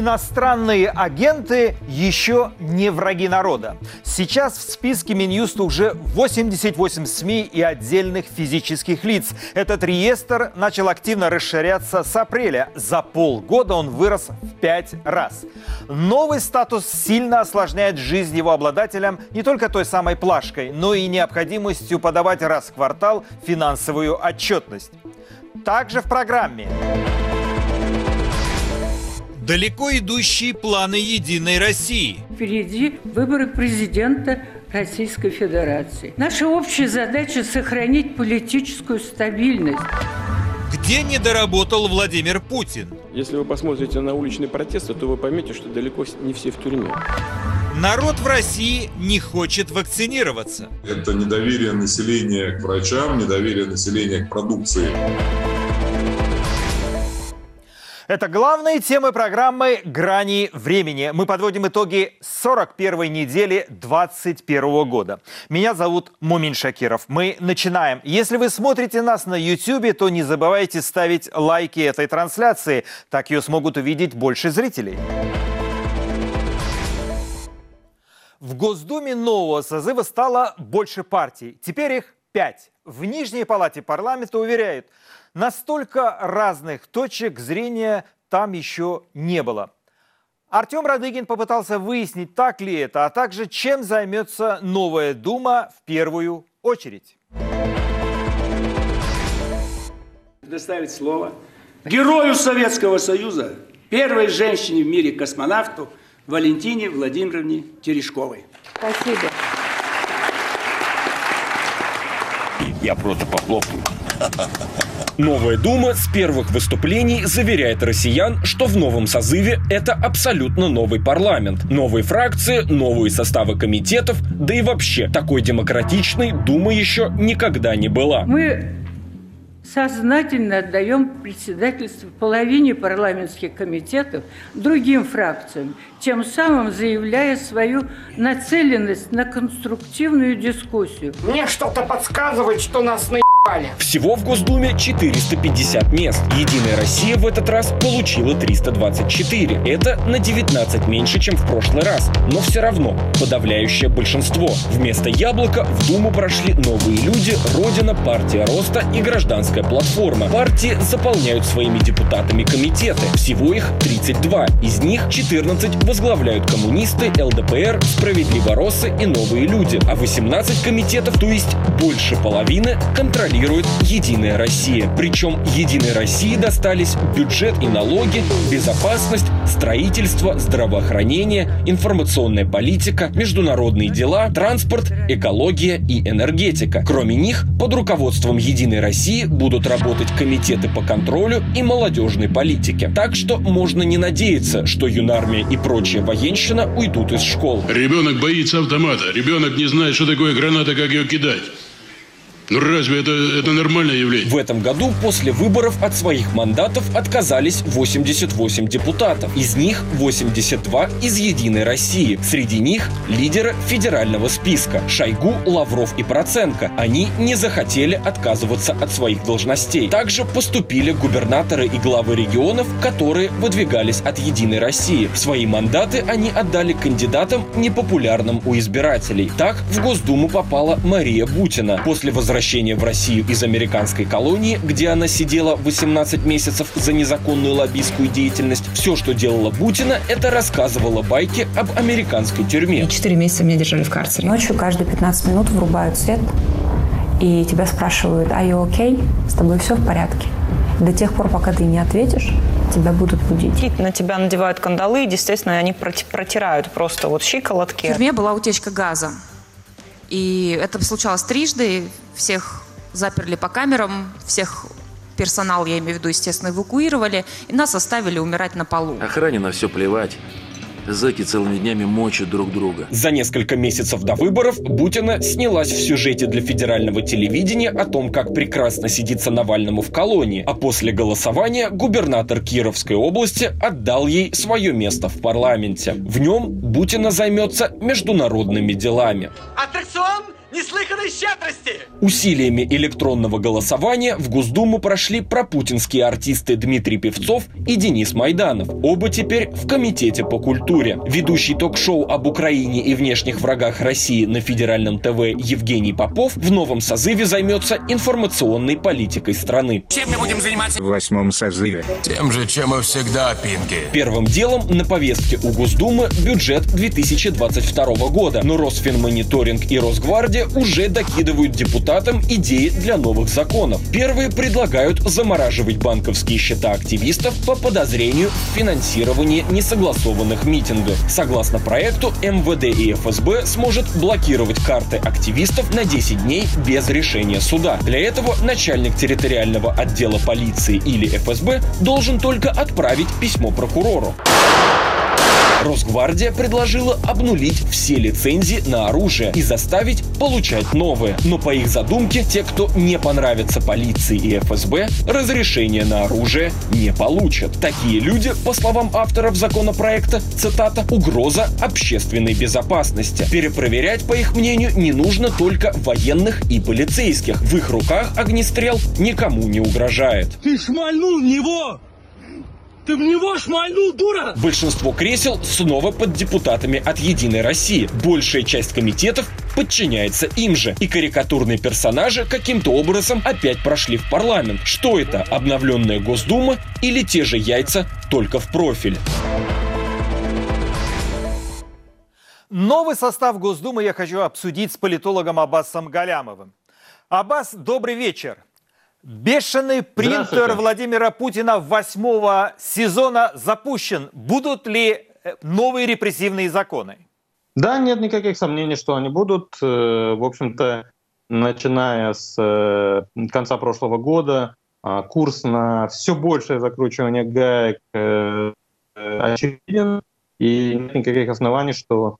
Иностранные агенты еще не враги народа. Сейчас в списке Минюста уже 88 СМИ и отдельных физических лиц. Этот реестр начал активно расширяться с апреля. За полгода он вырос в пять раз. Новый статус сильно осложняет жизнь его обладателям не только той самой плашкой, но и необходимостью подавать раз в квартал финансовую отчетность. Также в программе далеко идущие планы «Единой России». Впереди выборы президента Российской Федерации. Наша общая задача – сохранить политическую стабильность. Где не доработал Владимир Путин? Если вы посмотрите на уличные протесты, то вы поймете, что далеко не все в тюрьме. Народ в России не хочет вакцинироваться. Это недоверие населения к врачам, недоверие населения к продукции. Это главные темы программы «Грани времени». Мы подводим итоги 41-й недели 2021 года. Меня зовут Мумин Шакиров. Мы начинаем. Если вы смотрите нас на YouTube, то не забывайте ставить лайки этой трансляции. Так ее смогут увидеть больше зрителей. В Госдуме нового созыва стало больше партий. Теперь их пять. В Нижней палате парламента уверяют – Настолько разных точек зрения там еще не было. Артем Радыгин попытался выяснить, так ли это, а также чем займется новая Дума в первую очередь. Предоставить слово герою Советского Союза, первой женщине в мире космонавту Валентине Владимировне Терешковой. Спасибо. Я просто похлопаю. Новая Дума с первых выступлений заверяет россиян, что в новом созыве это абсолютно новый парламент. Новые фракции, новые составы комитетов, да и вообще такой демократичной Дума еще никогда не была. Мы сознательно отдаем председательство половине парламентских комитетов другим фракциям, тем самым заявляя свою нацеленность на конструктивную дискуссию. Мне что-то подсказывает, что нас на всего в Госдуме 450 мест. Единая Россия в этот раз получила 324. Это на 19 меньше, чем в прошлый раз. Но все равно подавляющее большинство. Вместо яблока в Думу прошли новые люди, Родина, Партия Роста и Гражданская платформа. Партии заполняют своими депутатами комитеты. Всего их 32. Из них 14 возглавляют коммунисты, ЛДПР, Справедливоросы и Новые люди. А 18 комитетов, то есть больше половины, контролируют контролирует «Единая Россия». Причем «Единой России» достались бюджет и налоги, безопасность, строительство, здравоохранение, информационная политика, международные дела, транспорт, экология и энергетика. Кроме них, под руководством «Единой России» будут работать комитеты по контролю и молодежной политике. Так что можно не надеяться, что юнармия и прочая военщина уйдут из школ. Ребенок боится автомата, ребенок не знает, что такое граната, как ее кидать. Ну разве это, это нормальное явление? В этом году после выборов от своих мандатов отказались 88 депутатов. Из них 82 из «Единой России». Среди них лидеры федерального списка – Шойгу, Лавров и Проценко. Они не захотели отказываться от своих должностей. Также поступили губернаторы и главы регионов, которые выдвигались от «Единой России». Свои мандаты они отдали кандидатам, непопулярным у избирателей. Так в Госдуму попала Мария Бутина. После возвращения возвращения в Россию из американской колонии, где она сидела 18 месяцев за незаконную лоббистскую деятельность, все, что делала Бутина, это рассказывала байки об американской тюрьме. Четыре месяца меня держали в карцере. Ночью каждые 15 минут врубают свет, и тебя спрашивают, а you okay? С тобой все в порядке? До тех пор, пока ты не ответишь, тебя будут будить. На тебя надевают кандалы, и, естественно, они протирают просто вот щиколотки. В тюрьме была утечка газа. И это случалось трижды. Всех заперли по камерам, всех персонал, я имею в виду, естественно, эвакуировали, и нас оставили умирать на полу. Охране на все плевать. Зэки целыми днями мочат друг друга. За несколько месяцев до выборов Бутина снялась в сюжете для федерального телевидения о том, как прекрасно сидится Навальному в колонии, а после голосования губернатор Кировской области отдал ей свое место в парламенте. В нем Бутина займется международными делами. Аттракцион неслыханной щедрости! Усилиями электронного голосования в Госдуму прошли пропутинские артисты Дмитрий Певцов и Денис Майданов. Оба теперь в Комитете по культуре. Ведущий ток-шоу об Украине и внешних врагах России на федеральном ТВ Евгений Попов в новом созыве займется информационной политикой страны. Чем мы будем заниматься? В восьмом созыве. Тем же, чем и всегда, Пинки. Первым делом на повестке у Госдумы бюджет 2022 года. Но Росфинмониторинг и Росгвардия уже докидывают депутатам идеи для новых законов. Первые предлагают замораживать банковские счета активистов по подозрению в финансировании несогласованных митингов. Согласно проекту, МВД и ФСБ сможет блокировать карты активистов на 10 дней без решения суда. Для этого начальник территориального отдела полиции или ФСБ должен только отправить письмо прокурору. Росгвардия предложила обнулить все лицензии на оружие и заставить получать новые. Но по их задумке, те, кто не понравится полиции и ФСБ, разрешение на оружие не получат. Такие люди, по словам авторов законопроекта, цитата, угроза общественной безопасности. Перепроверять, по их мнению, не нужно только военных и полицейских. В их руках огнестрел никому не угрожает. Ты шмальнул в него! Ты в него шмальнул, дура! Большинство кресел снова под депутатами от «Единой России». Большая часть комитетов подчиняется им же. И карикатурные персонажи каким-то образом опять прошли в парламент. Что это? Обновленная Госдума или те же яйца, только в профиль? Новый состав Госдумы я хочу обсудить с политологом Аббасом Галямовым. Аббас, добрый вечер. Бешеный принтер Владимира Путина восьмого сезона запущен. Будут ли э, новые репрессивные законы? Да, нет никаких сомнений, что они будут. Э, в общем-то, начиная с э, конца прошлого года, а, курс на все большее закручивание гаек очевиден, и нет никаких оснований, что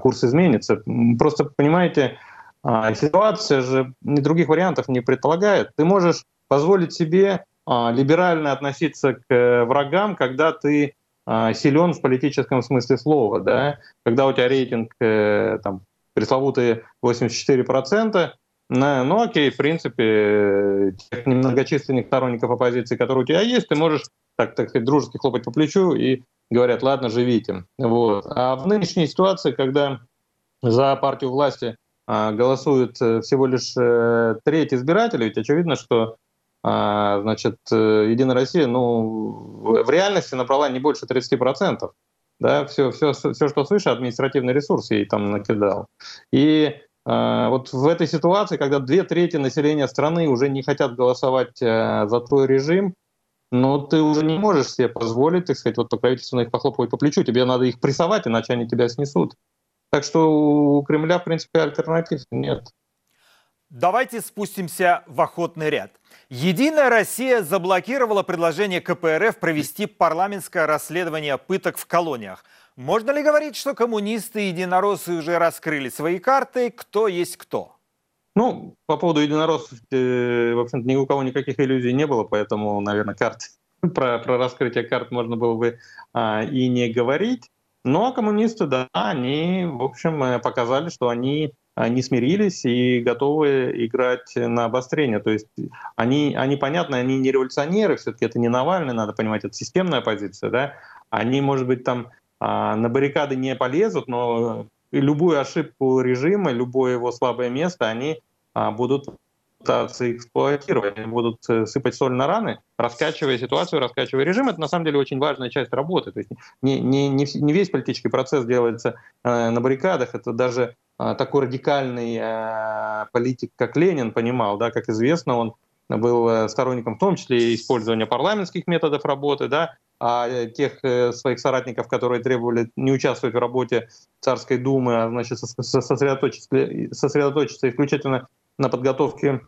курс изменится. Просто, понимаете, а, ситуация же ни других вариантов не предполагает. Ты можешь позволить себе а, либерально относиться к э, врагам, когда ты а, силен в политическом смысле слова, да? когда у тебя рейтинг э, там, пресловутые 84%, ну окей, в принципе, тех немногочисленных сторонников оппозиции, которые у тебя есть, ты можешь, так, так сказать, дружески хлопать по плечу и говорят, ладно, живите. Вот. А в нынешней ситуации, когда за партию власти голосует э, всего лишь э, треть избирателей, ведь очевидно, что а, значит, э, Единая Россия ну, в реальности набрала не больше 30%. Да, все, все, все, что свыше, административный ресурс ей там накидал. И э, вот в этой ситуации, когда две трети населения страны уже не хотят голосовать за твой режим, но ну, ты уже не можешь себе позволить, так сказать, вот на их похлопывать по плечу, тебе надо их прессовать, иначе они тебя снесут. Так что у Кремля, в принципе, альтернатив нет. Давайте спустимся в охотный ряд. Единая Россия заблокировала предложение КПРФ провести парламентское расследование пыток в колониях. Можно ли говорить, что коммунисты и единороссы уже раскрыли свои карты, кто есть кто? Ну, по поводу единороссов, э, в общем-то, ни у кого никаких иллюзий не было, поэтому, наверное, карт, про, про раскрытие карт можно было бы а, и не говорить. А коммунисты, да, они, в общем, э, показали, что они э, не смирились и готовы играть на обострение. То есть они, они понятно, они не революционеры, все-таки это не Навальный, надо понимать, это системная позиция, да. Они, может быть, там а, на баррикады не полезут, но любую ошибку режима, любое его слабое место они а, будут пытаться эксплуатировать, они будут э, сыпать соль на раны, раскачивая ситуацию, раскачивая режим. Это на самом деле очень важная часть работы. То есть не, не, не весь политический процесс делается э, на баррикадах, это даже э, такой радикальный э, политик, как Ленин, понимал, да, как известно, он был э, сторонником в том числе использования парламентских методов работы, да, а э, тех своих соратников, которые требовали не участвовать в работе Царской Думы, а значит сосредоточиться, сосредоточиться исключительно на подготовке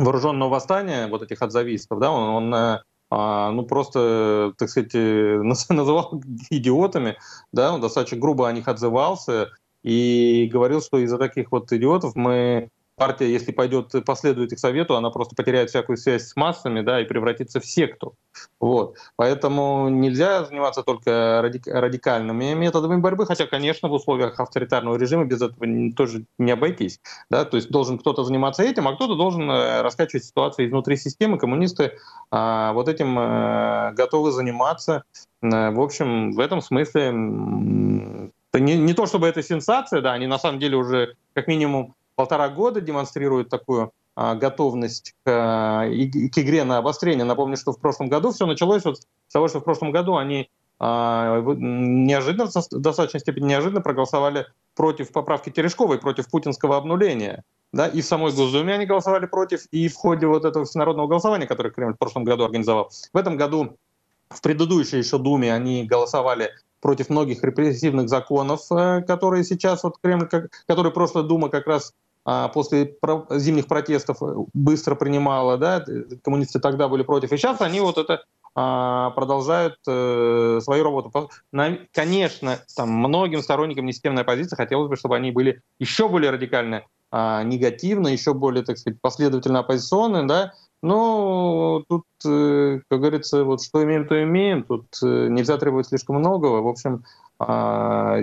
вооруженного восстания, вот этих отзавистов, да, он, он э, а, ну просто, так сказать, э, называл идиотами, да, он достаточно грубо о них отзывался и говорил, что из-за таких вот идиотов мы партия, если пойдет, последует их совету, она просто потеряет всякую связь с массами, да, и превратится в секту. Вот. Поэтому нельзя заниматься только радикальными методами борьбы, хотя, конечно, в условиях авторитарного режима без этого тоже не обойтись. Да? То есть должен кто-то заниматься этим, а кто-то должен э, раскачивать ситуацию изнутри системы. Коммунисты а, вот этим а, готовы заниматься. В общем, в этом смысле не, не то чтобы это сенсация, да, они на самом деле уже как минимум полтора года демонстрируют такую а, готовность к, а, к игре на обострение. Напомню, что в прошлом году все началось вот с того, что в прошлом году они а, неожиданно, в достаточной степени неожиданно проголосовали против поправки Терешковой, против путинского обнуления. Да, и в самой Госдуме они голосовали против, и в ходе вот этого всенародного голосования, которое Кремль в прошлом году организовал. В этом году, в предыдущей еще Думе, они голосовали против многих репрессивных законов, э, которые сейчас вот Кремль, которые прошлая Дума как раз после зимних протестов э, быстро принимала, да, коммунисты тогда были против, и сейчас они вот это а, продолжают э, свою работу. Конечно, там многим сторонникам несистемной оппозиции хотелось бы, чтобы они были еще более радикально а, негативно, еще более, так сказать, последовательно оппозиционные, да, но тут, э, как говорится, вот что имеем, то имеем, тут нельзя требовать слишком многого. В общем,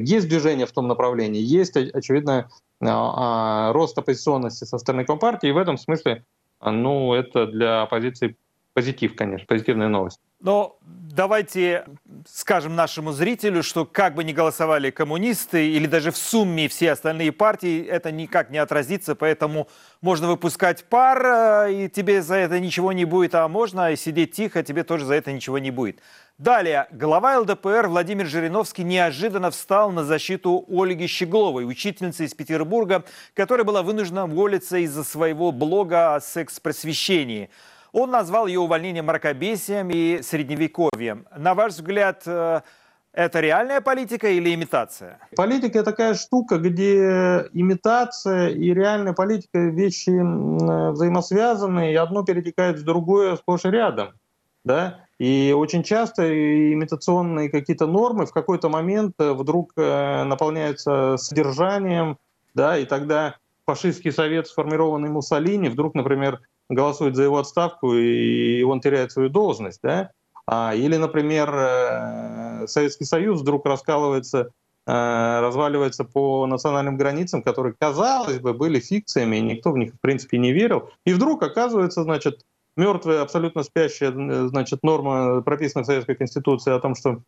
есть движение в том направлении, есть, очевидно, а, а, рост оппозиционности со стороны Компартии. И в этом смысле ну, это для оппозиции позитив, конечно, позитивная новость. Но давайте скажем нашему зрителю, что как бы ни голосовали коммунисты или даже в сумме все остальные партии, это никак не отразится, поэтому можно выпускать пар, э, и тебе за это ничего не будет, а можно сидеть тихо, тебе тоже за это ничего не будет. Далее, глава ЛДПР Владимир Жириновский неожиданно встал на защиту Ольги Щегловой, учительницы из Петербурга, которая была вынуждена уволиться из-за своего блога о секс-просвещении. Он назвал ее увольнение мракобесием и средневековьем. На ваш взгляд, э, это реальная политика или имитация? Политика – такая штука, где имитация и реальная политика – вещи взаимосвязаны, и одно перетекает в другое сплошь и рядом. Да? И очень часто имитационные какие-то нормы в какой-то момент э, вдруг э, наполняются содержанием, да, и тогда фашистский совет, сформированный Муссолини, вдруг, например, голосует за его отставку, и он теряет свою должность, да? А, или, например, э, Советский Союз вдруг раскалывается, разваливается по национальным границам, которые, казалось бы, были фикциями, и никто в них, в принципе, не верил. И вдруг оказывается, значит, мертвая, абсолютно спящая значит, норма, прописанная в Советской Конституции о том, что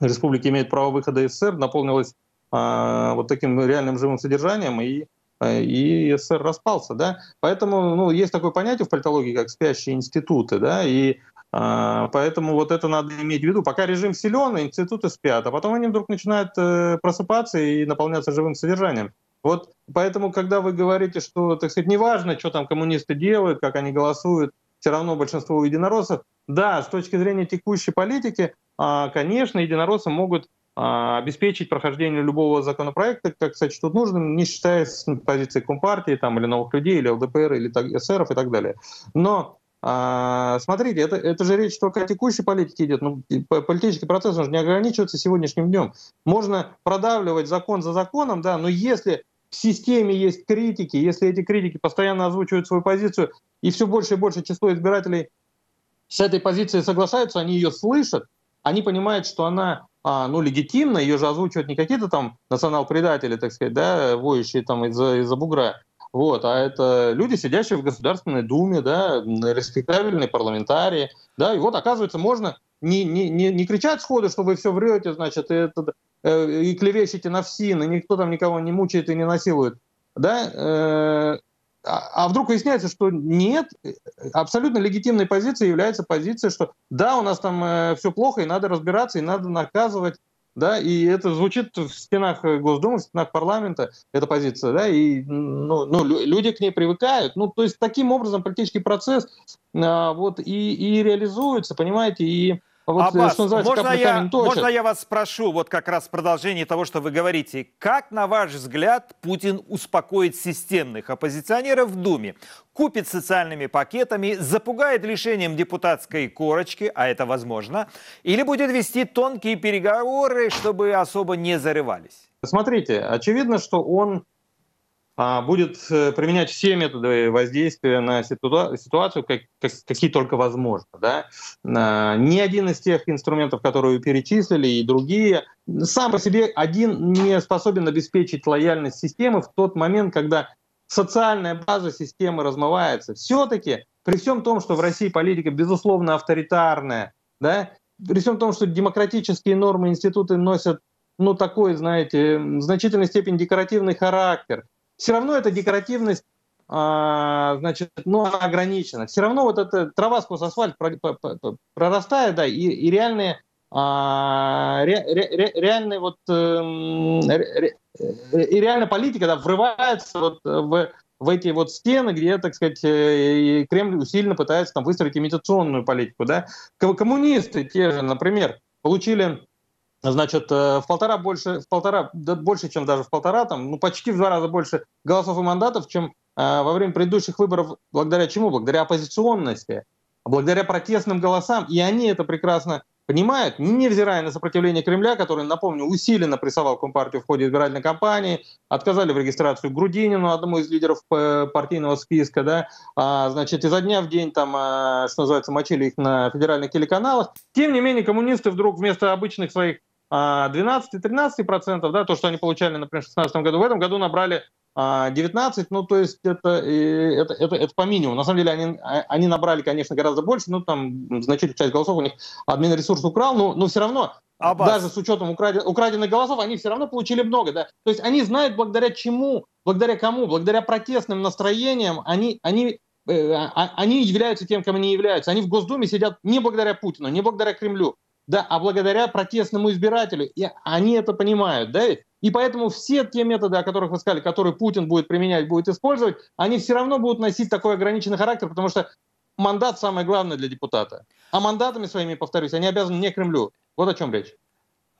республики имеют право выхода из СССР, наполнилась а, вот таким реальным живым содержанием, и, и СССР распался. Да? Поэтому ну, есть такое понятие в политологии, как спящие институты, да, и а, Поэтому вот это надо иметь в виду. Пока режим силен, институты спят, а потом они вдруг начинают э, просыпаться и наполняться живым содержанием. Вот поэтому, когда вы говорите, что, так сказать, неважно, что там коммунисты делают, как они голосуют, все равно большинство единороссов. Да, с точки зрения текущей политики, а, конечно, единороссы могут обеспечить прохождение любого законопроекта, как сочтут нужным, не считаясь с позицией Компартии там, или новых людей, или ЛДПР, или так, и так далее. Но а, смотрите, это, это же речь только о текущей политике идет. Ну, политический процесс он же не ограничивается сегодняшним днем. Можно продавливать закон за законом, да, но если в системе есть критики, если эти критики постоянно озвучивают свою позицию, и все больше и больше число избирателей с этой позицией соглашаются, они ее слышат, они понимают, что она а, ну, легитимна, ее же озвучивают не какие-то там национал-предатели, так сказать, да, воющие там из-за из бугра, вот, а это люди, сидящие в Государственной Думе, да, респектабельные парламентарии, да, и вот, оказывается, можно не, не, не, не кричать сходу, что вы все врете, значит, это, э, и клевещете на ФСИН, и никто там никого не мучает и не насилует, да, э, а, а вдруг выясняется, что нет, абсолютно легитимной позицией является позиция, что да, у нас там э, все плохо, и надо разбираться, и надо наказывать, да, и это звучит в стенах Госдумы, в стенах парламента, эта позиция, да, и ну, ну, люди к ней привыкают. Ну, то есть таким образом политический процесс а, вот и, и реализуется, понимаете, и вот, Аббас, что можно, я, можно я вас спрошу, вот как раз в продолжении того, что вы говорите, как, на ваш взгляд, Путин успокоит системных оппозиционеров в Думе? Купит социальными пакетами, запугает лишением депутатской корочки, а это возможно, или будет вести тонкие переговоры, чтобы особо не зарывались? Смотрите, очевидно, что он а, будет э, применять все методы воздействия на ситуацию, как, как, какие только возможно. Да? А, ни один из тех инструментов, которые вы перечислили, и другие, сам по себе один не способен обеспечить лояльность системы в тот момент, когда социальная база системы размывается. Все-таки, при всем том, что в России политика, безусловно, авторитарная, да, при всем том, что демократические нормы институты носят ну, такой, знаете, в значительной степени декоративный характер – все равно эта декоративность а, значит, ну, она ограничена. Все равно вот эта трава сквозь асфальт прорастает, да, и, и реальные, а, ре, ре, реальные вот, э, ре, и реальная политика, да, врывается вот в, в эти вот стены, где, так сказать, э, Кремль усиленно пытается там выстроить имитационную политику, да. Коммунисты те же, например, получили значит, э, в полтора больше, в полтора, да, больше, чем даже в полтора, там, ну, почти в два раза больше голосов и мандатов, чем э, во время предыдущих выборов. Благодаря чему? Благодаря оппозиционности, благодаря протестным голосам. И они это прекрасно понимают, невзирая на сопротивление Кремля, который, напомню, усиленно прессовал Компартию в ходе избирательной кампании, отказали в регистрацию Грудинину, одному из лидеров э, партийного списка, да, а, значит, изо дня в день там, а, что называется, мочили их на федеральных телеканалах. Тем не менее, коммунисты вдруг вместо обычных своих 12-13%, да, то, что они получали, например, в 2016 году, в этом году набрали 19, а, ну, то есть это, это, это, это по минимуму. На самом деле они, а, они набрали, конечно, гораздо больше, ну, там значительную часть голосов у них админ ресурс украл, но, но все равно, Аббас. даже с учетом украден, украденных голосов, они все равно получили много, да. То есть они знают, благодаря чему, благодаря кому, благодаря протестным настроениям, они, они э, а, они являются тем, кем они являются. Они в Госдуме сидят не благодаря Путину, не благодаря Кремлю, да, а благодаря протестному избирателю. И они это понимают, да, и поэтому все те методы, о которых вы сказали, которые Путин будет применять, будет использовать, они все равно будут носить такой ограниченный характер, потому что мандат самое главное для депутата. А мандатами своими, повторюсь, они обязаны не Кремлю. Вот о чем речь.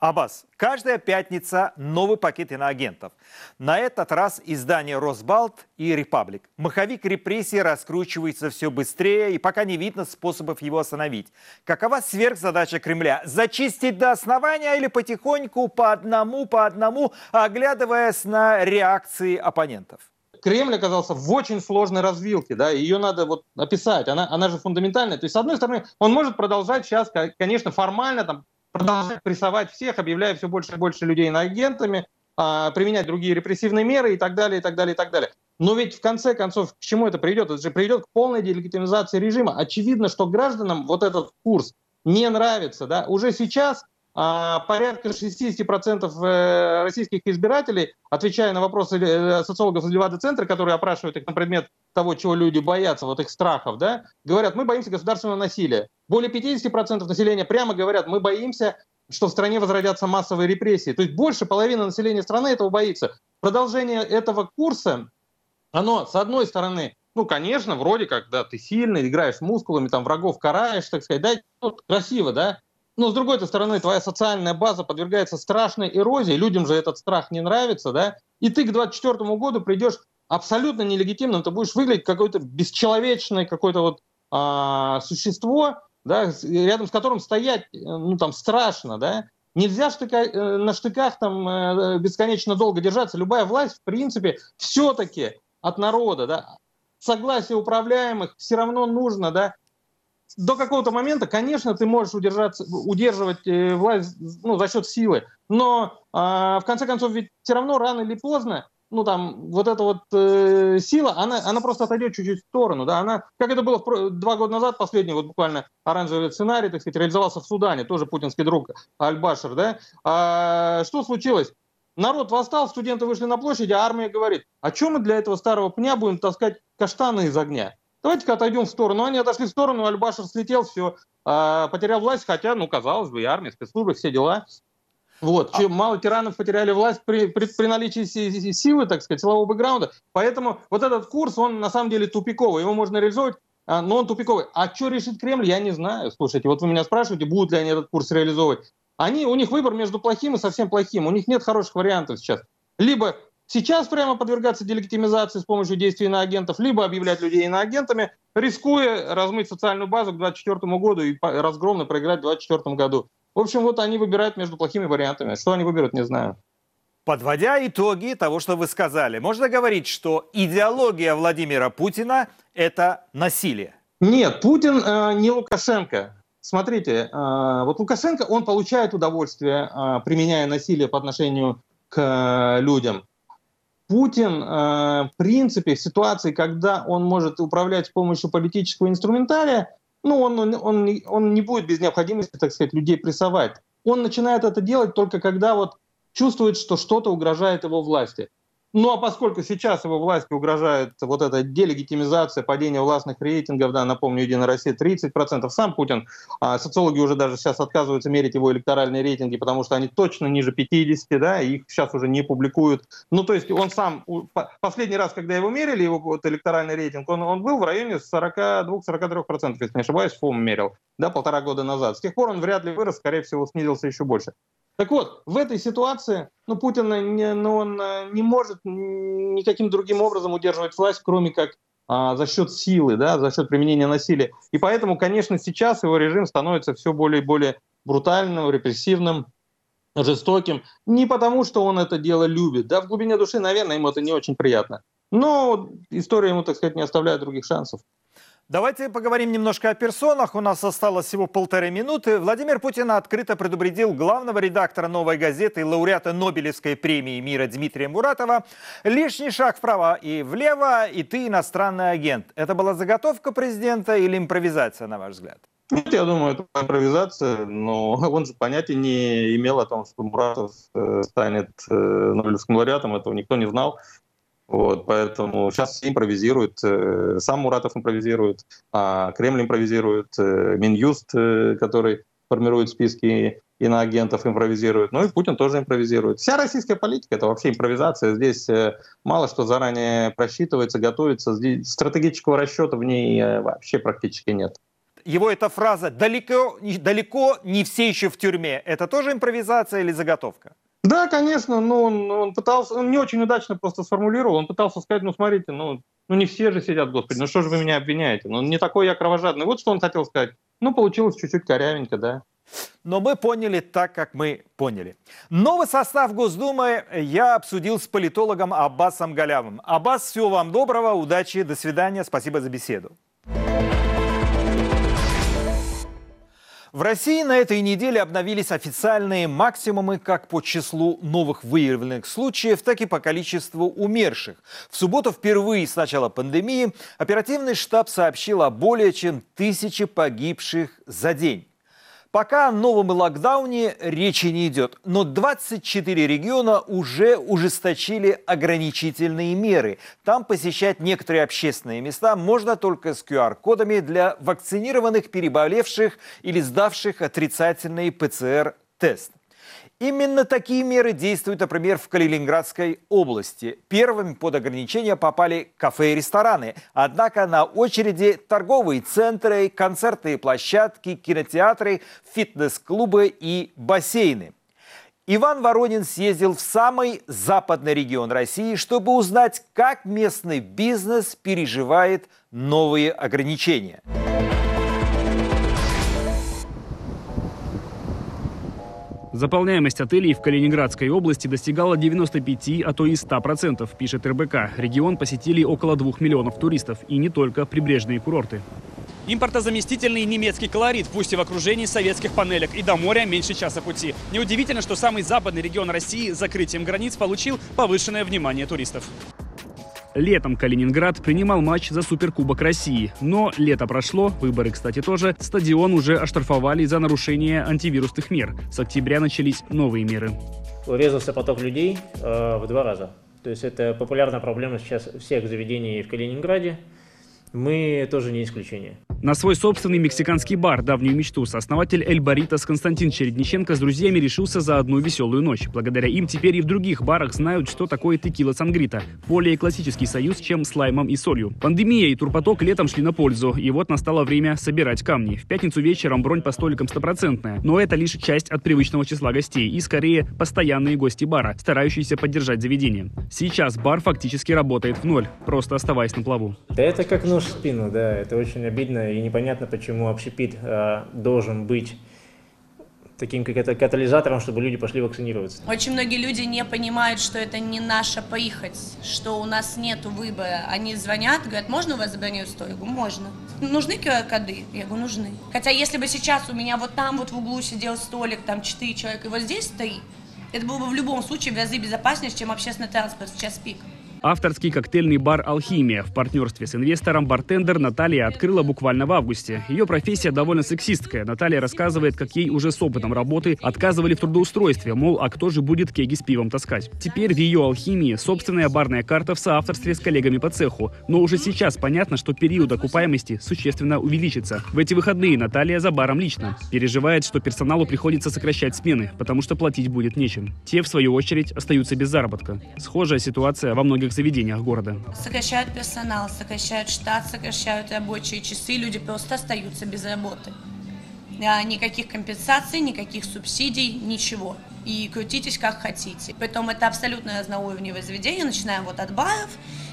Аббас, каждая пятница новый пакет иноагентов. На этот раз издание «Росбалт» и «Репаблик». Маховик репрессий раскручивается все быстрее, и пока не видно способов его остановить. Какова сверхзадача Кремля? Зачистить до основания или потихоньку, по одному, по одному, оглядываясь на реакции оппонентов? Кремль оказался в очень сложной развилке, да, ее надо вот описать, она, она же фундаментальная. То есть, с одной стороны, он может продолжать сейчас, конечно, формально там продолжать прессовать всех, объявляя все больше и больше людей на агентами, а, применять другие репрессивные меры и так далее, и так далее, и так далее. Но ведь в конце концов к чему это приведет? Это же приведет к полной делегитимизации режима. Очевидно, что гражданам вот этот курс не нравится. Да? Уже сейчас порядка 60% э, российских избирателей, отвечая на вопросы э, социологов из Левада-центра, которые опрашивают их на предмет того, чего люди боятся, вот их страхов, да, говорят, мы боимся государственного насилия. Более 50% населения прямо говорят, мы боимся, что в стране возродятся массовые репрессии. То есть больше половины населения страны этого боится. Продолжение этого курса, оно, с одной стороны, ну, конечно, вроде как, да, ты сильный, играешь мускулами, там, врагов караешь, так сказать, да, ну, красиво, да, но с другой стороны, твоя социальная база подвергается страшной эрозии, людям же этот страх не нравится, да, и ты к 2024 году придешь абсолютно нелегитимным, ты будешь выглядеть какое-то бесчеловечное какое-то вот а, существо, да, рядом с которым стоять, э, ну, там, страшно, да, Нельзя штыка, э, на штыках там э, бесконечно долго держаться. Любая власть, в принципе, все-таки от народа, да, согласие управляемых все равно нужно, да, до какого-то момента, конечно, ты можешь удержаться, удерживать э, власть ну, за счет силы, но э, в конце концов ведь все равно рано или поздно ну там вот эта вот э, сила, она, она просто отойдет чуть-чуть в сторону, да, она, как это было в, два года назад, последний вот буквально оранжевый сценарий, так сказать, реализовался в Судане, тоже путинский друг Аль-Башир, да, а, что случилось? Народ восстал, студенты вышли на площадь, а армия говорит, а чем мы для этого старого пня будем таскать каштаны из огня? Давайте-ка отойдем в сторону. Они отошли в сторону, Альбашер слетел, все, а, потерял власть, хотя, ну, казалось бы, и армия, спецслужбы, все дела. Вот. А... Мало тиранов потеряли власть при, при, при наличии силы, так сказать, силового бэкграунда. Поэтому вот этот курс, он на самом деле тупиковый. Его можно реализовать, а, но он тупиковый. А что решит Кремль, я не знаю. Слушайте, вот вы меня спрашиваете, будут ли они этот курс реализовывать. Они, у них выбор между плохим и совсем плохим. У них нет хороших вариантов сейчас. Либо сейчас прямо подвергаться делегитимизации с помощью действий иноагентов, либо объявлять людей иноагентами, рискуя размыть социальную базу к 2024 году и разгромно проиграть в 2024 году. В общем, вот они выбирают между плохими вариантами. Что они выберут, не знаю. Подводя итоги того, что вы сказали, можно говорить, что идеология Владимира Путина – это насилие? Нет, Путин э, не Лукашенко. Смотрите, э, вот Лукашенко, он получает удовольствие, э, применяя насилие по отношению к э, людям. Путин, э, в принципе, в ситуации, когда он может управлять с помощью политического инструментария, ну, он, он, он, он не будет без необходимости, так сказать, людей прессовать. Он начинает это делать только когда вот чувствует, что что-то угрожает его власти. Ну а поскольку сейчас его власти угрожает вот эта делегитимизация, падение властных рейтингов, да, напомню, Единая Россия 30%, сам Путин, а социологи уже даже сейчас отказываются мерить его электоральные рейтинги, потому что они точно ниже 50, да, их сейчас уже не публикуют. Ну то есть он сам, последний раз, когда его мерили, его вот электоральный рейтинг, он, он был в районе 42-43%, если не ошибаюсь, ФОМ мерил, да, полтора года назад. С тех пор он вряд ли вырос, скорее всего, снизился еще больше. Так вот, в этой ситуации ну, Путин не, ну, он э, не может никаким другим образом удерживать власть, кроме как а, за счет силы, да, за счет применения насилия. И поэтому, конечно, сейчас его режим становится все более и более брутальным, репрессивным, жестоким. Не потому, что он это дело любит. Да, в глубине души, наверное, ему это не очень приятно. Но история ему, так сказать, не оставляет других шансов. Давайте поговорим немножко о персонах. У нас осталось всего полторы минуты. Владимир Путин открыто предупредил главного редактора «Новой газеты» и лауреата Нобелевской премии мира Дмитрия Муратова. Лишний шаг вправо и влево, и ты иностранный агент. Это была заготовка президента или импровизация, на ваш взгляд? Нет, я думаю, это импровизация, но он же понятия не имел о том, что Муратов э, станет э, Нобелевским лауреатом, этого никто не знал. Вот, поэтому сейчас импровизируют. Э, сам Муратов импровизирует, а Кремль импровизирует, э, Минюст, э, который формирует списки иноагентов, импровизирует. Ну и Путин тоже импровизирует. Вся российская политика — это вообще импровизация. Здесь мало что заранее просчитывается, готовится. Здесь стратегического расчета в ней вообще практически нет. Его эта фраза «далеко, далеко не все еще в тюрьме» — это тоже импровизация или заготовка? Да, конечно, но он, он пытался, он не очень удачно просто сформулировал, он пытался сказать, ну смотрите, ну, ну не все же сидят, господи, ну что же вы меня обвиняете, ну не такой я кровожадный. Вот что он хотел сказать. Ну, получилось чуть-чуть корявенько, да. Но мы поняли так, как мы поняли. Новый состав Госдумы я обсудил с политологом Аббасом Галявым. Аббас, всего вам доброго, удачи, до свидания, спасибо за беседу. В России на этой неделе обновились официальные максимумы как по числу новых выявленных случаев, так и по количеству умерших. В субботу впервые с начала пандемии оперативный штаб сообщил о более чем тысяче погибших за день. Пока о новом локдауне речи не идет, но 24 региона уже ужесточили ограничительные меры. Там посещать некоторые общественные места можно только с QR-кодами для вакцинированных, переболевших или сдавших отрицательный ПЦР-тест. Именно такие меры действуют, например, в Калининградской области. Первыми под ограничения попали кафе и рестораны. Однако на очереди торговые центры, концертные площадки, кинотеатры, фитнес-клубы и бассейны. Иван Воронин съездил в самый западный регион России, чтобы узнать, как местный бизнес переживает новые ограничения. Заполняемость отелей в Калининградской области достигала 95, а то и 100%, пишет РБК. Регион посетили около 2 миллионов туристов, и не только прибрежные курорты. Импортозаместительный немецкий колорит, пусть и в окружении советских панелек, и до моря меньше часа пути. Неудивительно, что самый западный регион России с закрытием границ получил повышенное внимание туристов. Летом Калининград принимал матч за Суперкубок России. Но лето прошло, выборы, кстати, тоже. Стадион уже оштрафовали за нарушение антивирусных мер. С октября начались новые меры. Урезался поток людей э, в два раза. То есть это популярная проблема сейчас всех заведений в Калининграде. Мы тоже не исключение. На свой собственный мексиканский бар, давнюю мечту, сооснователь Эль Баритас Константин Чередниченко с друзьями решился за одну веселую ночь. Благодаря им теперь и в других барах знают, что такое текила сангрита. Более классический союз, чем с лаймом и солью. Пандемия и турпоток летом шли на пользу, и вот настало время собирать камни. В пятницу вечером бронь по столикам стопроцентная, но это лишь часть от привычного числа гостей и скорее постоянные гости бара, старающиеся поддержать заведение. Сейчас бар фактически работает в ноль, просто оставаясь на плаву. Да это как нож в спину, да, это очень обидно и непонятно, почему общепит э, должен быть таким как это катализатором, чтобы люди пошли вакцинироваться. Очень многие люди не понимают, что это не наша поихоть, что у нас нет выбора. Они звонят, говорят, можно у вас забронировать говорю, можно. Нужны QR-коды? Я говорю, нужны. Хотя если бы сейчас у меня вот там вот в углу сидел столик, там четыре человека, и вот здесь стоит, это было бы в любом случае в разы безопаснее, чем общественный транспорт в час пик. Авторский коктейльный бар «Алхимия» в партнерстве с инвестором бартендер Наталья открыла буквально в августе. Ее профессия довольно сексистская. Наталья рассказывает, как ей уже с опытом работы отказывали в трудоустройстве, мол, а кто же будет кеги с пивом таскать. Теперь в ее «Алхимии» собственная барная карта в соавторстве с коллегами по цеху. Но уже сейчас понятно, что период окупаемости существенно увеличится. В эти выходные Наталья за баром лично. Переживает, что персоналу приходится сокращать смены, потому что платить будет нечем. Те, в свою очередь, остаются без заработка. Схожая ситуация во многих заведениях города. Сокращают персонал, сокращают штат, сокращают рабочие часы, люди просто остаются без работы. А, Никаких компенсаций, никаких субсидий, ничего. И крутитесь как хотите. Поэтому это абсолютно разноуровневое заведение, начинаем вот от баров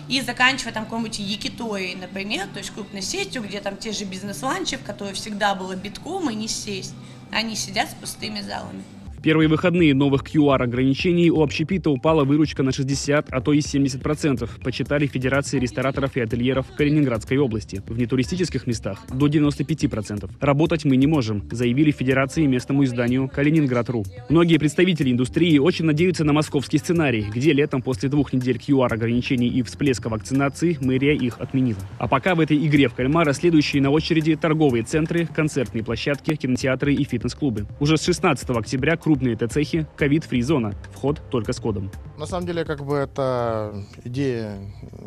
и заканчивая там какой-нибудь Якиторией, например, то есть крупной сетью, где там те же бизнес-ланчи, в которой всегда было битком и не сесть. Они сидят с пустыми залами. Первые выходные новых QR-ограничений у общепита упала выручка на 60, а то и 70%, почитали Федерации рестораторов и ательеров Калининградской области. В нетуристических местах до 95%. Работать мы не можем, заявили Федерации местному изданию Калининград.ру. Многие представители индустрии очень надеются на московский сценарий, где летом после двух недель QR-ограничений и всплеска вакцинации мэрия их отменила. А пока в этой игре в кальмара следующие на очереди торговые центры, концертные площадки, кинотеатры и фитнес-клубы. Уже с 16 октября крупные ТЦХи ковид-фри зона. Вход только с кодом. На самом деле, как бы это идея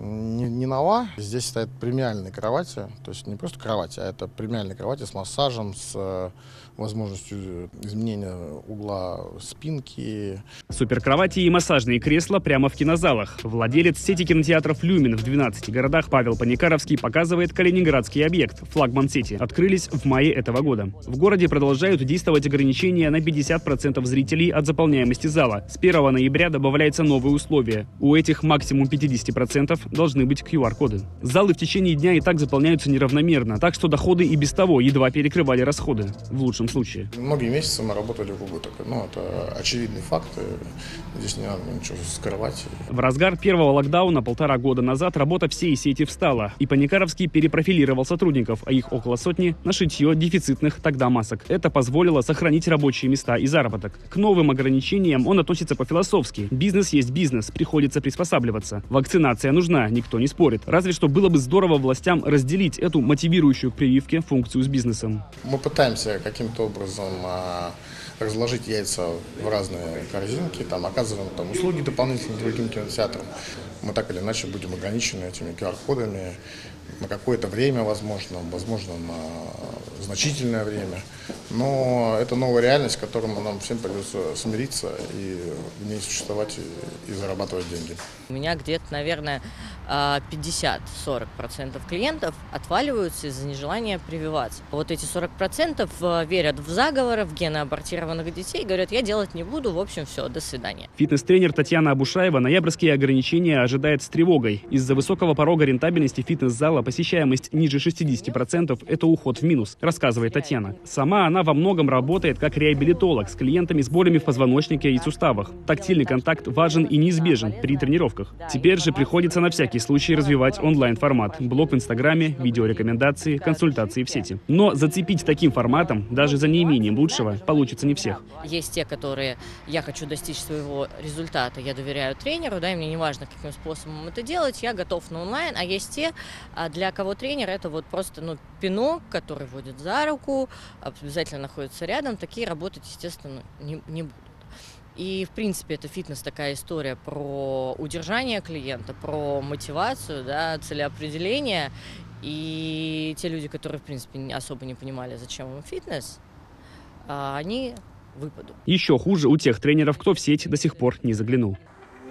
не, не нова. Здесь стоят премиальные кровати, то есть не просто кровати, а это премиальные кровати с массажем, с э, возможностью изменения угла спинки. Суперкровати и массажные кресла прямо в кинозалах. Владелец сети кинотеатров «Люмин» в 12 городах Павел Паникаровский показывает калининградский объект «Флагман Сити». Открылись в мае этого года. В городе продолжают действовать ограничения на 50% зрителей от заполняемости зала. С 1 ноября добавляется новые условия. У этих максимум 50% должны быть QR-коды. Залы в течение дня и так заполняются неравномерно, так что доходы и без того едва перекрывали расходы. В лучшем случае. Многие месяцы мы работали в убыток. Ну, это очевидный факт. и Здесь не надо ничего скрывать. В разгар первого локдауна полтора года назад работа всей сети встала, и Паникаровский перепрофилировал сотрудников, а их около сотни, на шитье дефицитных тогда масок. Это позволило сохранить рабочие места и заработок. К новым ограничениям он относится по-философски. Бизнес есть бизнес, приходится приспосабливаться. Вакцинация нужна, никто не спорит. Разве что было бы здорово властям разделить эту мотивирующую к прививке функцию с бизнесом. Мы пытаемся каким-то образом а, разложить яйца в разные корзинки, там оказываем там услуги дополнительные другим кинотеатрам. Мы так или иначе будем ограничены этими QR-кодами на какое-то время, возможно, возможно, на значительное время. Но это новая реальность, с которой нам всем придется смириться и в ней существовать и, и зарабатывать деньги. У меня где-то, наверное, 50-40% клиентов отваливаются из-за нежелания прививаться. Вот эти 40% верят в заговоры, в гены абортированных детей, говорят, я делать не буду, в общем, все, до свидания. Фитнес-тренер Татьяна Абушаева ноябрьские ограничения ожидает с тревогой. Из-за высокого порога рентабельности фитнес-зала посещаемость ниже 60% – это уход в минус, рассказывает Татьяна. Сама она во многом работает как реабилитолог с клиентами с болями в позвоночнике и суставах. Тактильный контакт важен и неизбежен при тренировках. Теперь же приходится на всякий случай развивать онлайн-формат. Блог в Инстаграме, видеорекомендации, консультации в сети. Но зацепить таким форматом, даже за неимением лучшего, получится не всех. Есть те, которые я хочу достичь своего результата, я доверяю тренеру, да, и мне не важно, каким способом это делать, я готов на онлайн, а есть те, а для кого тренер это вот просто, ну, пинок, который водит за руку, обязательно находится рядом, такие работать, естественно, не, не будут. И, в принципе, это фитнес такая история про удержание клиента, про мотивацию, да, целеопределение. И те люди, которые, в принципе, особо не понимали, зачем им фитнес, а, они выпадут. Еще хуже у тех тренеров, кто в сеть до сих пор не заглянул.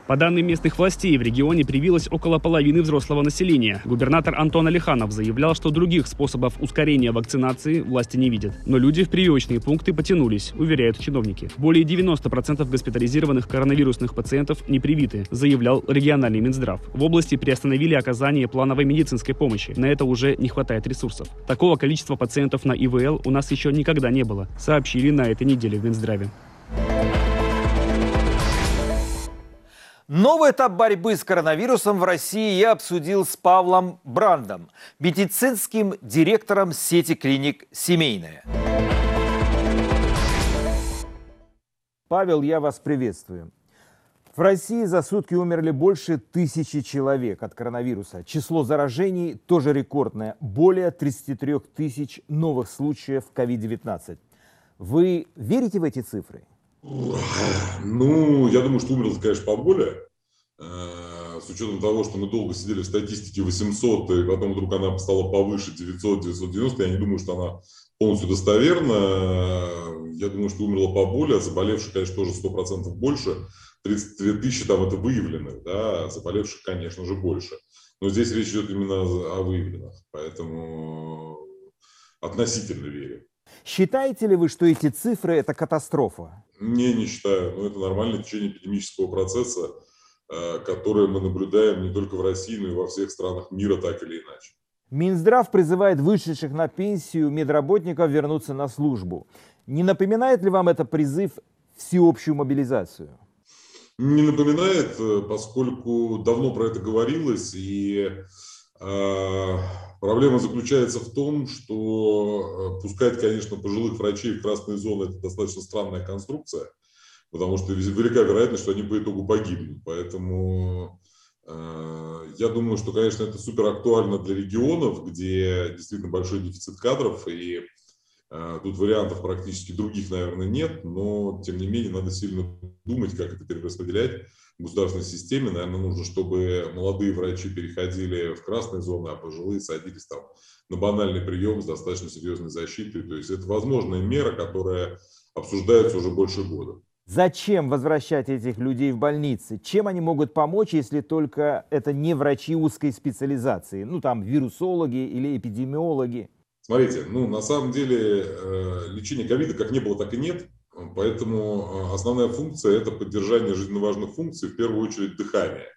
По данным местных властей, в регионе привилось около половины взрослого населения. Губернатор Антон Алиханов заявлял, что других способов ускорения вакцинации власти не видят. Но люди в прививочные пункты потянулись, уверяют чиновники. Более 90% госпитализированных коронавирусных пациентов не привиты, заявлял региональный Минздрав. В области приостановили оказание плановой медицинской помощи. На это уже не хватает ресурсов. Такого количества пациентов на ИВЛ у нас еще никогда не было, сообщили на этой неделе в Минздраве. Новый этап борьбы с коронавирусом в России я обсудил с Павлом Брандом, медицинским директором сети клиник «Семейная». Павел, я вас приветствую. В России за сутки умерли больше тысячи человек от коронавируса. Число заражений тоже рекордное. Более 33 тысяч новых случаев COVID-19. Вы верите в эти цифры? Ну, я думаю, что умерло, конечно, поболее. Э, с учетом того, что мы долго сидели в статистике 800, и потом вдруг она стала повыше 900, 990, я не думаю, что она полностью достоверна. Я думаю, что умерло поболее, а заболевших, конечно, тоже 100% больше. 32 тысячи там это выявленных, да, а заболевших, конечно же, больше. Но здесь речь идет именно о выявленных, поэтому относительно верю. Считаете ли вы, что эти цифры – это катастрофа? Не, не считаю. Но это нормальное течение эпидемического процесса, э, которое мы наблюдаем не только в России, но и во всех странах мира так или иначе. Минздрав призывает вышедших на пенсию медработников вернуться на службу. Не напоминает ли вам это призыв всеобщую мобилизацию? Не напоминает, э, поскольку давно про это говорилось, и Проблема заключается в том, что э, пускать, конечно, пожилых врачей в красные зоны – это достаточно странная конструкция, потому что велика вероятность, что они по итогу погибнут. Поэтому э, я думаю, что, конечно, это супер актуально для регионов, где действительно большой дефицит кадров, и э, тут вариантов практически других, наверное, нет, но, тем не менее, надо сильно думать, как это перераспределять государственной системе, наверное, нужно, чтобы молодые врачи переходили в красные зоны, а пожилые садились там на банальный прием с достаточно серьезной защитой. То есть это возможная мера, которая обсуждается уже больше года. Зачем возвращать этих людей в больницы? Чем они могут помочь, если только это не врачи узкой специализации? Ну, там, вирусологи или эпидемиологи? Смотрите, ну, на самом деле, э, лечения ковида как не было, так и нет. Поэтому а, основная функция – это поддержание жизненно важных функций, в первую очередь дыхания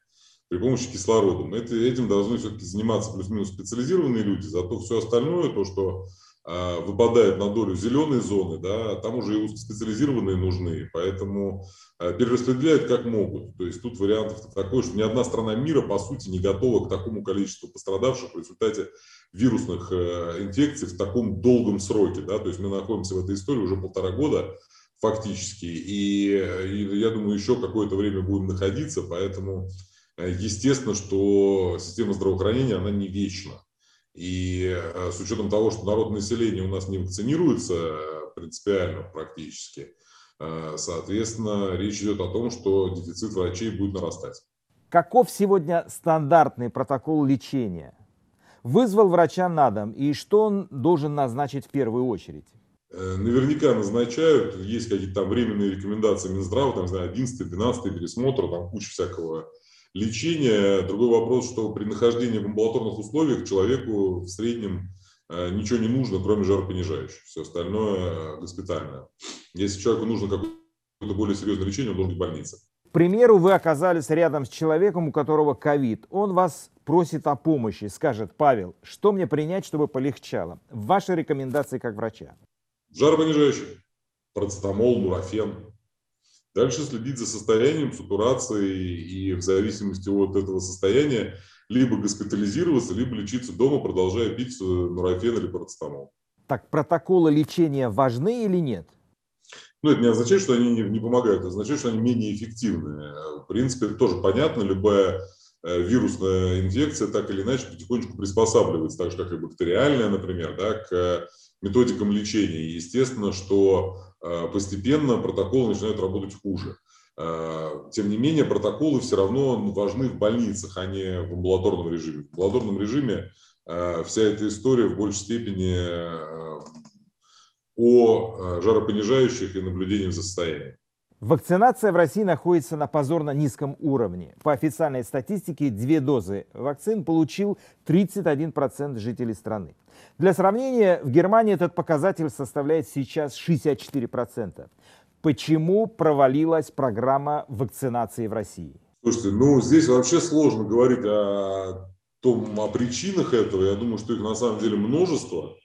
при помощи кислорода. Но этим должны все-таки заниматься плюс-минус специализированные люди, зато все остальное, то, что э, выпадает на долю зеленой зоны, да, там уже и узкоспециализированные нужны, поэтому э, перераспределяют как могут. То есть тут вариантов такой, что ни одна страна мира, по сути, не готова к такому количеству пострадавших в результате вирусных э, инфекций в таком долгом сроке. Да? То есть мы находимся в этой истории уже полтора года, фактически. И, и я думаю, еще какое-то время будем находиться, поэтому э, естественно, что система здравоохранения, она не вечна. И э, с учетом того, что народное население у нас не вакцинируется э, принципиально практически, соответственно, речь идет о том, что дефицит врачей будет нарастать. Каков сегодня стандартный протокол лечения? Вызвал врача на дом, и что он должен назначить в первую очередь? Э, наверняка назначают, есть какие-то там временные рекомендации Минздрава, там, не знаю, 11 12 пересмотр, там куча всякого лечения. Другой вопрос, что при нахождении в амбулаторных условиях человеку в среднем э, ничего не нужно, кроме жаропонижающих. Все остальное э, госпитальное. Если человеку нужно какое-то более серьезное лечение, он должен быть в больнице. К примеру, вы оказались рядом с человеком, у которого ковид. Он вас просит о помощи, скажет, Павел, что мне принять, чтобы полегчало? Ваши рекомендации как врача? Жаропонижающий, парацетамол, нурофен. Дальше следить за состоянием, сатурацией и в зависимости от этого состояния либо госпитализироваться, либо лечиться дома, продолжая пить э, нурофен или парацетамол. Так протоколы лечения важны или нет? Ну, это не означает, что они не, не помогают, это означает, что они менее эффективны. В принципе, это тоже понятно. Любая э, вирусная инфекция так или иначе потихонечку приспосабливается, так же, как и бактериальная, например, да, к методикам лечения. И естественно, что э, постепенно протоколы начинают работать хуже. Э, тем не менее, протоколы все равно важны в больницах, а не в амбулаторном режиме. В амбулаторном режиме э, вся эта история в большей степени о жаропонижающих и наблюдении за состоянием. Вакцинация в России находится на позорно низком уровне. По официальной статистике, две дозы вакцин получил 31% жителей страны. Для сравнения, в Германии этот показатель составляет сейчас 64%. Почему провалилась программа вакцинации в России? Слушайте, ну здесь вообще сложно говорить о том, о причинах этого. Я думаю, что их на самом деле множество.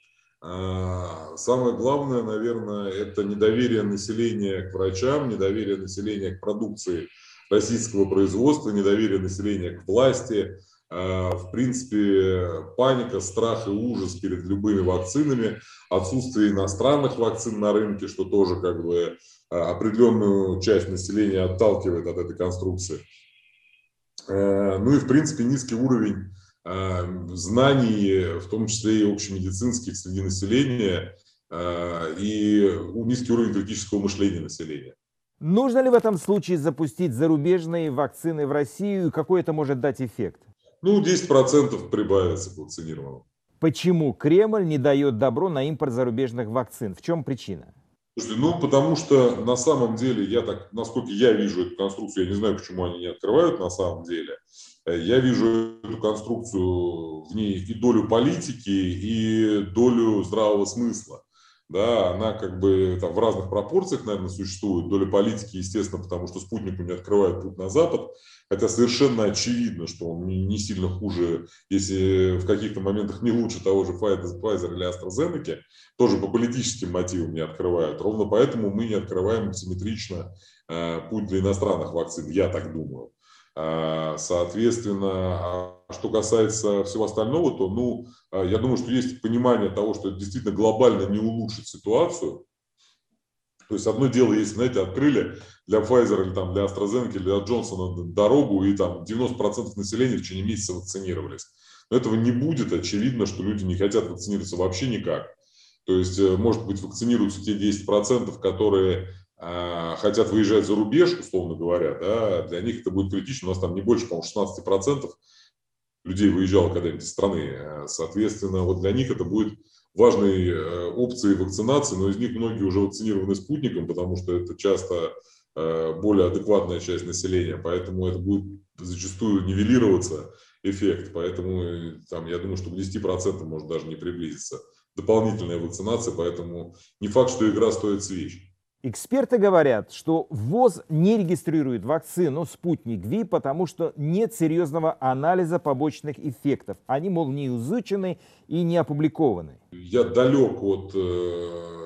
А, самое главное, наверное, это недоверие населения к врачам, недоверие населения к продукции российского производства, недоверие населения к власти, а, в принципе, паника, страх и ужас перед любыми вакцинами, отсутствие иностранных вакцин на рынке, что тоже как бы а, определенную часть населения отталкивает от этой конструкции. Ну и, в принципе, низкий уровень Э, знаний, в том числе и общемедицинских среди населения, э, и низкий уровень критического мышления населения. Нужно ли в этом случае запустить зарубежные вакцины в Россию и какой это может дать эффект? Ну, 10% прибавится к вакцинированным. Почему Кремль не дает добро на импорт зарубежных вакцин? В чем причина? Слушайте, ну, потому что на самом деле, я так, насколько я вижу эту конструкцию, я не знаю, почему они не открывают на самом деле, э, я вижу эту конструкцию в ней и долю политики, и долю здравого смысла да, она как бы там в разных пропорциях, наверное, существует. Доля политики, естественно, потому что спутнику не открывает путь на Запад, хотя совершенно очевидно, что он не сильно хуже, если в каких-то моментах не лучше того же Pfizer или AstraZeneca, тоже по политическим мотивам не открывают. Ровно поэтому мы не открываем симметрично э, путь для иностранных вакцин, я так думаю. А, соответственно, а что касается всего остального, то, ну, а, я думаю, что есть понимание того, что это действительно глобально не улучшит ситуацию. То есть одно дело, если, знаете, открыли для Pfizer или там, для AstraZeneca или для Джонсона дорогу, и там 90% населения в течение месяца вакцинировались. Но этого не будет. Очевидно, что люди не хотят вакцинироваться вообще никак. То есть, э, может быть, вакцинируются те 10%, которые хотят выезжать за рубеж, условно говоря, да, для них это будет критично. У нас там не больше, по-моему, 16% людей выезжало когда-нибудь из страны. Соответственно, вот для них это будет важной э, опцией вакцинации, но из них многие уже вакцинированы спутником, потому что это часто э, более адекватная часть населения, поэтому это будет зачастую нивелироваться эффект. Поэтому э, там, я думаю, что к 10% может даже не приблизиться дополнительная вакцинация, поэтому не факт, что игра стоит свеч. Эксперты говорят, что ВОЗ не регистрирует вакцину «Спутник Ви», потому что нет серьезного анализа побочных эффектов. Они, мол, не изучены и не опубликованы. Я далек от э,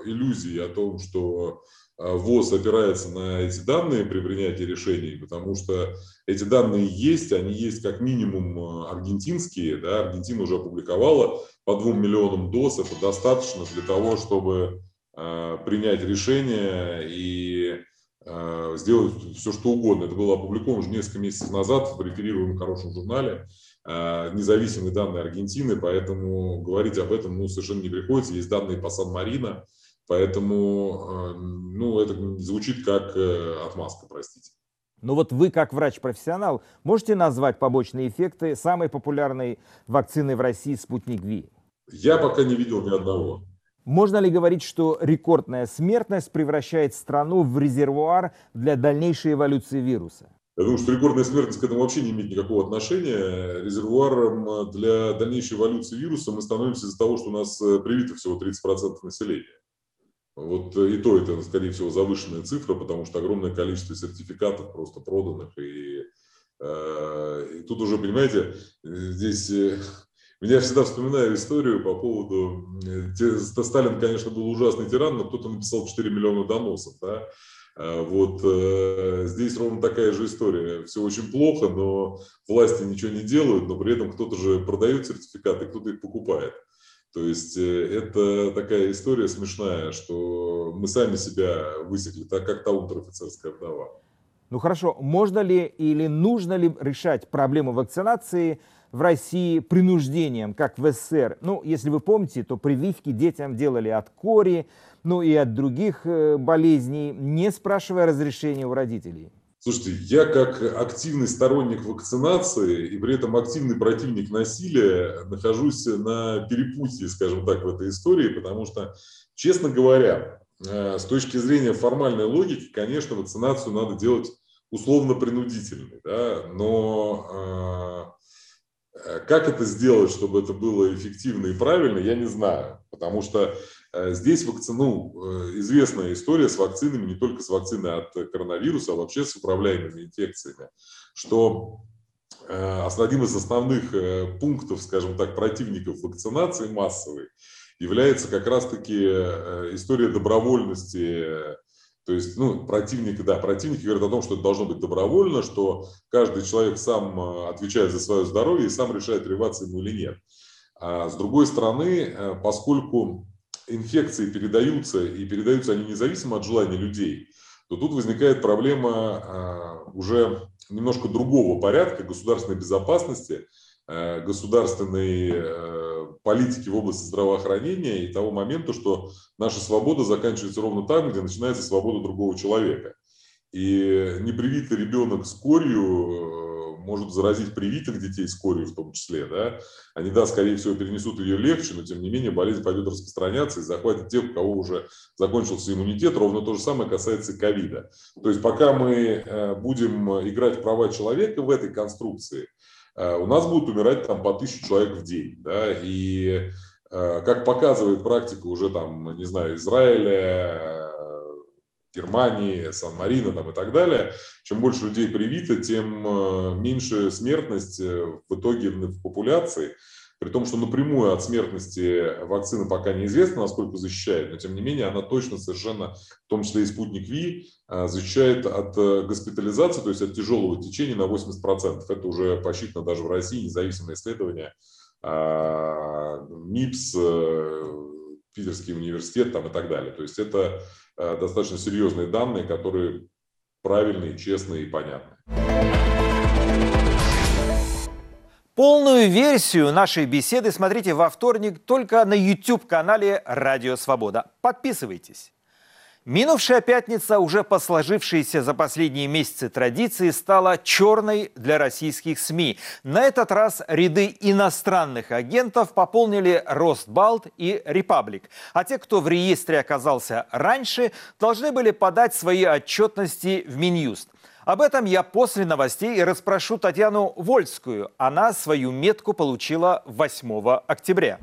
иллюзии о том, что э, ВОЗ опирается на эти данные при принятии решений, потому что эти данные есть, они есть как минимум э, аргентинские, да, Аргентина уже опубликовала по двум миллионам доз, это достаточно для того, чтобы принять решение и э, сделать все, что угодно. Это было опубликовано уже несколько месяцев назад в реферируемом хорошем журнале э, независимые данные Аргентины, поэтому говорить об этом ну, совершенно не приходится. Есть данные по Сан-Марино, поэтому ну, это звучит как отмазка, простите. Но вот вы, как врач-профессионал, можете назвать побочные эффекты самой популярной вакцины в России «Спутник Ви»? Я пока не видел ни одного. Можно ли говорить, что рекордная смертность превращает страну в резервуар для дальнейшей эволюции вируса? Я думаю, что рекордная смертность к этому вообще не имеет никакого отношения. Резервуаром для дальнейшей эволюции вируса мы становимся из-за того, что у нас э, привито всего 30% населения. Вот э, и то это, скорее всего, завышенная цифра, потому что огромное количество сертификатов просто проданных. И, э, и тут уже, понимаете, здесь меня всегда вспоминаю историю по поводу... Сталин, конечно, был ужасный тиран, но кто-то написал 4 миллиона доносов. Да? А вот э, здесь ровно такая же история. Все очень плохо, но власти ничего не делают, но при этом кто-то же продает сертификаты, кто-то их покупает. То есть э, это такая история смешная, что мы сами себя высекли, так как та унтер-офицерская вдова. Ну хорошо, можно ли или нужно ли решать проблему вакцинации – в России принуждением, как в СССР. Ну, если вы помните, то прививки детям делали от кори, ну и от других э, болезней, не спрашивая разрешения у родителей. Слушайте, я как активный сторонник вакцинации и при этом активный противник насилия нахожусь на перепутье, скажем так, в этой истории, потому что, честно говоря, с точки зрения формальной логики, конечно, вакцинацию надо делать условно-принудительной, да, но как это сделать, чтобы это было эффективно и правильно, я не знаю, потому что здесь вакцину, известная история с вакцинами, не только с вакциной от коронавируса, а вообще с управляемыми инфекциями, что одним из основных пунктов, скажем так, противников вакцинации массовой является как раз-таки история добровольности то есть, ну, противники, да, противники говорят о том, что это должно быть добровольно, что каждый человек сам э, отвечает за свое здоровье и сам решает, прививаться ему или нет. А с другой стороны, э, поскольку инфекции передаются, и передаются они независимо от желания людей, то тут возникает проблема э, уже немножко другого порядка государственной безопасности, государственной политики в области здравоохранения и того момента, что наша свобода заканчивается ровно там, где начинается свобода другого человека. И непривитый ребенок с корью э, может заразить привитых детей с корью в том числе. Да? Они, да, скорее всего, перенесут ее легче, но тем не менее болезнь пойдет распространяться и захватит тех, у кого уже закончился иммунитет. Ровно то же самое касается ковида. То есть пока мы э, будем играть в права человека в этой конструкции – у нас будут умирать там по тысячу человек в день. Да, и э, как показывает практика уже там, не знаю, Израиля, Германии, Сан-Марино там и так далее, чем больше людей привито, тем э, меньше смертность в итоге в популяции. При том, что напрямую от смертности вакцина пока неизвестно, насколько защищает, но тем не менее она точно совершенно, в том числе и спутник Ви, а, защищает от э, госпитализации, то есть от тяжелого течения на 80%. Это уже посчитано даже в России, независимое исследование. А, МИПС, э, Питерский университет там и так далее. То есть это э, достаточно серьезные данные, которые правильные, честные и понятные. Полную версию нашей беседы смотрите во вторник только на YouTube-канале «Радио Свобода». Подписывайтесь. Минувшая пятница, уже по сложившейся за последние месяцы традиции, стала черной для российских СМИ. На этот раз ряды иностранных агентов пополнили Ростбалт и Репаблик. А те, кто в реестре оказался раньше, должны были подать свои отчетности в Минюст. Об этом я после новостей расспрошу Татьяну Вольскую. Она свою метку получила 8 октября.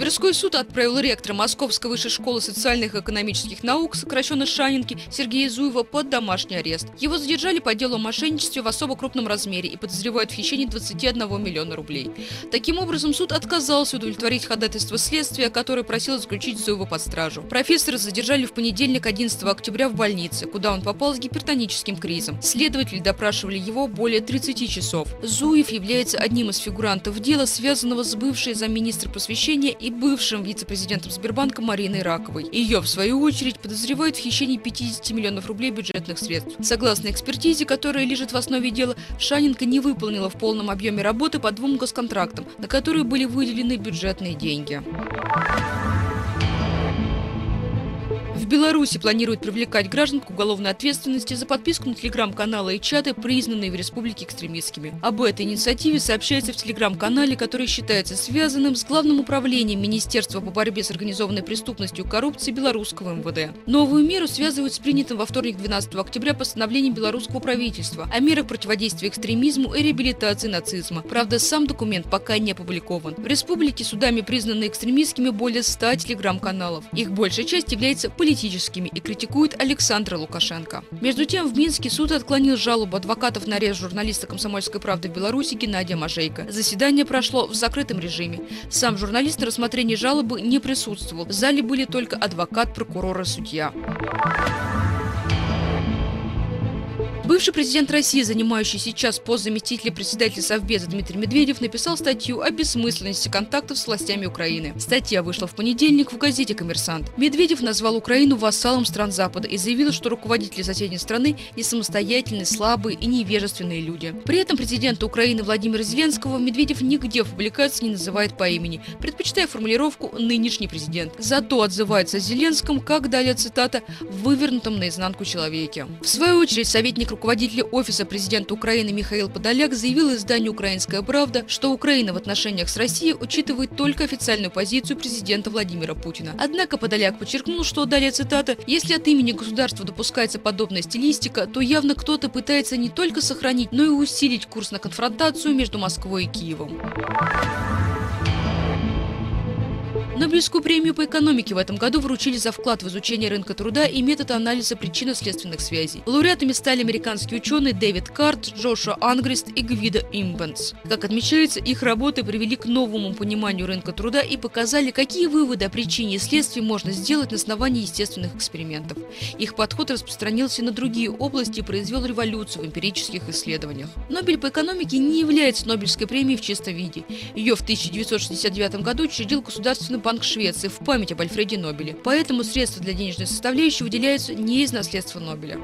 Тверской суд отправил ректора Московской высшей школы социальных и экономических наук, сокращенно Шанинки, Сергея Зуева под домашний арест. Его задержали по делу о мошенничестве в особо крупном размере и подозревают в хищении 21 миллиона рублей. Таким образом, суд отказался удовлетворить ходатайство следствия, которое просило заключить Зуева под стражу. Профессора задержали в понедельник 11 октября в больнице, куда он попал с гипертоническим кризом. Следователи допрашивали его более 30 часов. Зуев является одним из фигурантов дела, связанного с бывшей замминистра просвещения и бывшим вице-президентом Сбербанка Мариной Раковой. Ее, в свою очередь, подозревают в хищении 50 миллионов рублей бюджетных средств. Согласно экспертизе, которая лежит в основе дела, Шаненко не выполнила в полном объеме работы по двум госконтрактам, на которые были выделены бюджетные деньги. Беларуси планируют привлекать граждан к уголовной ответственности за подписку на телеграм-каналы и чаты, признанные в республике экстремистскими. Об этой инициативе сообщается в телеграм-канале, который считается связанным с Главным управлением Министерства по борьбе с организованной преступностью и коррупцией белорусского МВД. Новую меру связывают с принятым во вторник 12 октября постановлением белорусского правительства о мерах противодействия экстремизму и реабилитации нацизма. Правда, сам документ пока не опубликован. В республике судами признаны экстремистскими более 100 телеграм-каналов. Их большая часть является политической политическими и критикует Александра Лукашенко. Между тем, в Минске суд отклонил жалобу адвокатов на арест журналиста «Комсомольской правды» в Беларуси Геннадия Мажейко. Заседание прошло в закрытом режиме. Сам журналист на рассмотрении жалобы не присутствовал. В зале были только адвокат, прокурор и судья. Бывший президент России, занимающий сейчас пост заместителя председателя Совбеза Дмитрий Медведев, написал статью о бессмысленности контактов с властями Украины. Статья вышла в понедельник в газете «Коммерсант». Медведев назвал Украину вассалом стран Запада и заявил, что руководители соседней страны не самостоятельные, слабые и невежественные люди. При этом президента Украины Владимира Зеленского Медведев нигде в публикации не называет по имени, предпочитая формулировку «нынешний президент». Зато отзывается о Зеленском, как далее цитата, «вывернутом наизнанку человеке». В свою очередь, советник руководителя Офиса президента Украины Михаил Подоляк заявил изданию «Украинская правда», что Украина в отношениях с Россией учитывает только официальную позицию президента Владимира Путина. Однако Подоляк подчеркнул, что, далее цитата, «если от имени государства допускается подобная стилистика, то явно кто-то пытается не только сохранить, но и усилить курс на конфронтацию между Москвой и Киевом». Нобелевскую премию по экономике в этом году вручили за вклад в изучение рынка труда и метод анализа причинно-следственных связей. Лауреатами стали американские ученые Дэвид Карт, Джошуа Ангрист и Гвида Имбенс. Как отмечается, их работы привели к новому пониманию рынка труда и показали, какие выводы о причине и следствии можно сделать на основании естественных экспериментов. Их подход распространился на другие области и произвел революцию в эмпирических исследованиях. Нобель по экономике не является Нобелевской премией в чистом виде. Ее в 1969 году учредил Государственный банк Банк Швеции в память об Альфреде Нобеле. Поэтому средства для денежной составляющей выделяются не из наследства Нобеля.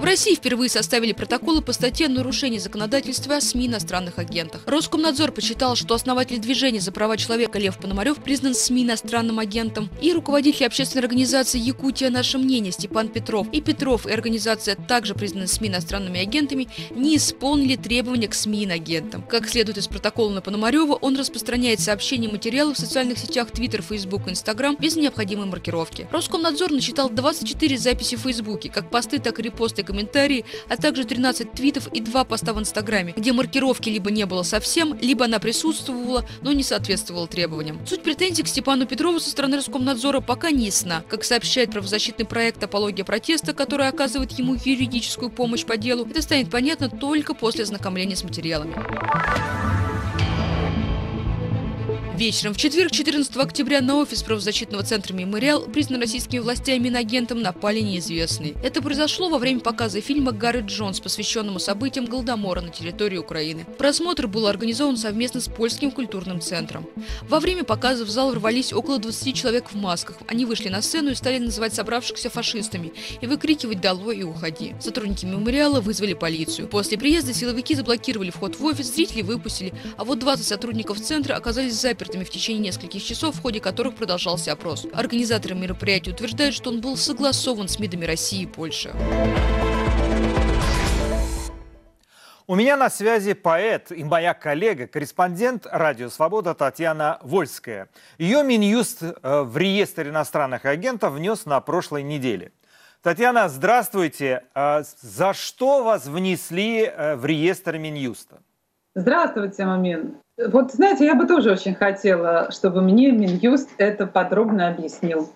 В России впервые составили протоколы по статье о нарушении законодательства о СМИ иностранных агентах. Роскомнадзор посчитал, что основатель движения за права человека Лев Пономарев признан СМИ иностранным агентом, и руководитель общественной организации «Якутия. Наше мнение» Степан Петров и Петров и организация, также признаны СМИ иностранными агентами, не исполнили требования к СМИ агентам. Как следует из протокола на Пономарева, он распространяет сообщения и материалы в социальных сетях Twitter, Facebook и Instagram без необходимой маркировки. Роскомнадзор насчитал 24 записи в Фейсбуке, как посты, так и репосты комментарии, а также 13 твитов и 2 поста в Инстаграме, где маркировки либо не было совсем, либо она присутствовала, но не соответствовала требованиям. Суть претензий к Степану Петрову со стороны Роскомнадзора пока не ясна. Как сообщает правозащитный проект «Апология протеста», который оказывает ему юридическую помощь по делу, это станет понятно только после ознакомления с материалами. Вечером в четверг, 14 октября, на офис правозащитного центра «Мемориал», признан российскими властями иноагентом, напали неизвестные. Это произошло во время показа фильма «Гарри Джонс», посвященному событиям Голодомора на территории Украины. Просмотр был организован совместно с Польским культурным центром. Во время показа в зал ворвались около 20 человек в масках. Они вышли на сцену и стали называть собравшихся фашистами и выкрикивать «Долой и уходи». Сотрудники «Мемориала» вызвали полицию. После приезда силовики заблокировали вход в офис, зрителей выпустили, а вот 20 сотрудников центра оказались заперты экспертами в течение нескольких часов, в ходе которых продолжался опрос. Организаторы мероприятия утверждают, что он был согласован с МИДами России и Польши. У меня на связи поэт и моя коллега, корреспондент «Радио Свобода» Татьяна Вольская. Ее Минюст э, в реестр иностранных агентов внес на прошлой неделе. Татьяна, здравствуйте. А за что вас внесли э, в реестр Минюста? Здравствуйте, Мамин. Вот, знаете, я бы тоже очень хотела, чтобы мне Минюст это подробно объяснил.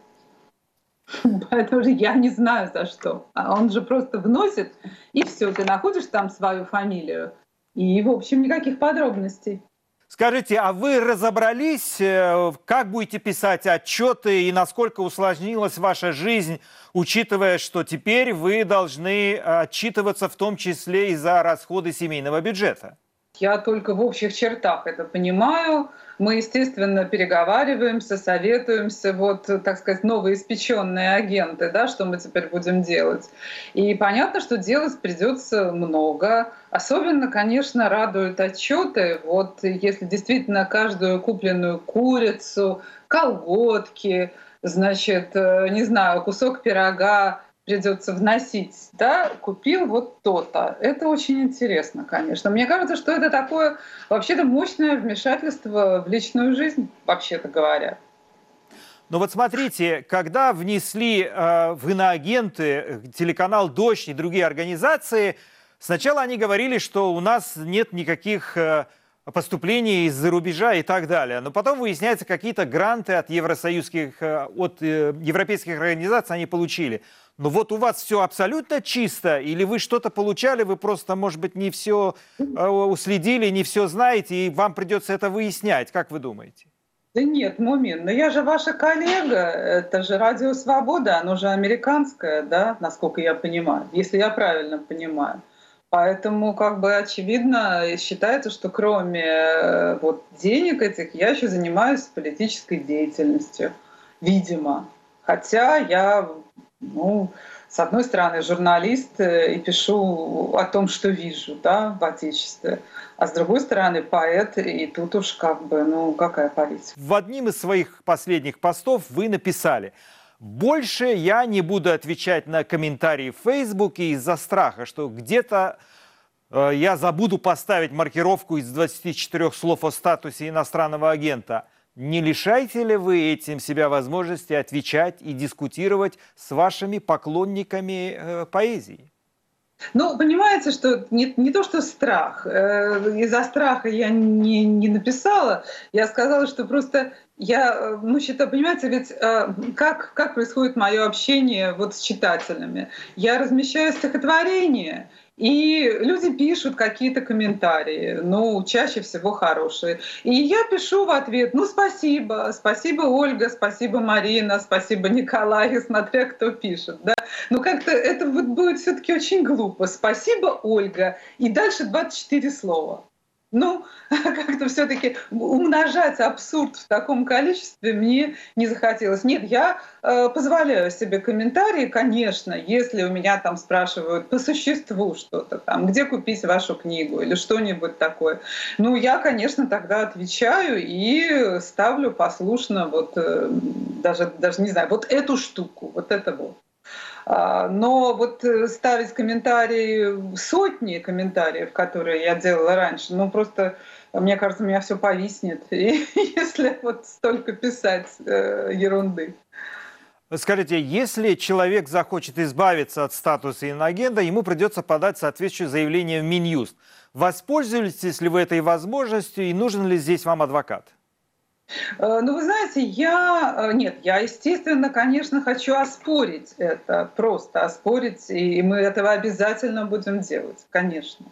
Поэтому я не знаю за что. А он же просто вносит, и все, ты находишь там свою фамилию. И, в общем, никаких подробностей. Скажите, а вы разобрались, э, как будете писать отчеты и насколько усложнилась ваша жизнь, учитывая, что теперь вы должны отчитываться в том числе и за расходы семейного бюджета? Я только в общих чертах это понимаю. Мы, естественно, переговариваемся, советуемся, вот, так сказать, новоиспеченные агенты, да, что мы теперь будем делать. И понятно, что делать придется много. Особенно, конечно, радуют отчеты. Вот если действительно каждую купленную курицу, колготки, значит, э, не знаю, кусок пирога придется вносить, да, купил вот то-то. Это очень интересно, конечно. Мне кажется, что это такое вообще-то мощное вмешательство в личную жизнь, вообще-то говоря. Но вот смотрите, когда внесли э, в иноагенты э, телеканал «Дождь» и другие организации, сначала они говорили, что у нас нет никаких э, поступлений из-за рубежа и так далее. Но потом выясняется, какие-то гранты от евросоюзских, э, от э, европейских организаций они получили. Но вот у вас все абсолютно чисто, или вы что-то получали, вы просто, может быть, не все э, уследили, не все знаете, и вам придется это выяснять. Как вы думаете? Да нет, Мумин, но я же ваша коллега, это же Радио Свобода, оно же американское, да, насколько я понимаю, если я правильно понимаю. Поэтому, как бы очевидно, считается, что кроме э, вот, денег этих я еще занимаюсь политической деятельностью, видимо. Хотя я ну, с одной стороны, журналист э, и пишу о том, что вижу да, в Отечестве, а с другой стороны, поэт, и тут уж как бы, ну, какая политика. В одним из своих последних постов вы написали, Больше я не буду отвечать на комментарии в Фейсбуке из-за страха, что где-то э, я забуду поставить маркировку из 24 слов о статусе иностранного агента. Не лишаете ли вы этим себя возможности отвечать и дискутировать с вашими поклонниками э, поэзии? Ну, понимаете, что не, не то, что страх. Э, из-за страха я не, не написала. Я сказала, что просто я, э, ну, считаю, понимаете, ведь э, как, как происходит мое общение вот с читателями? Я размещаю стихотворение, и люди пишут какие-то комментарии, ну, чаще всего хорошие. И я пишу в ответ, ну, спасибо, спасибо, Ольга, спасибо, Марина, спасибо, Николай, смотря кто пишет, да. Но как-то это вот будет все таки очень глупо. Спасибо, Ольга. И дальше 24 слова. Ну, как-то все-таки умножать абсурд в таком количестве мне не захотелось. Нет, я э, позволяю себе комментарии, конечно, если у меня там спрашивают по существу что-то там, где купить вашу книгу или что-нибудь такое. Ну, я, конечно, тогда отвечаю и ставлю послушно вот э, даже, даже не знаю, вот эту штуку, вот это вот. А, но вот э, ставить комментарии, сотни комментариев, которые я делала раньше, ну просто, мне кажется, у меня все повиснет, и, если вот столько писать э, ерунды. Скажите, если человек захочет избавиться от статуса иногента, ему придется подать соответствующее заявление в Минюст. Воспользуетесь ли вы этой возможностью и нужен ли здесь вам адвокат? Э, ну, вы знаете, я... Э, нет, я, естественно, конечно, хочу оспорить это, просто оспорить, и мы этого обязательно будем делать, конечно.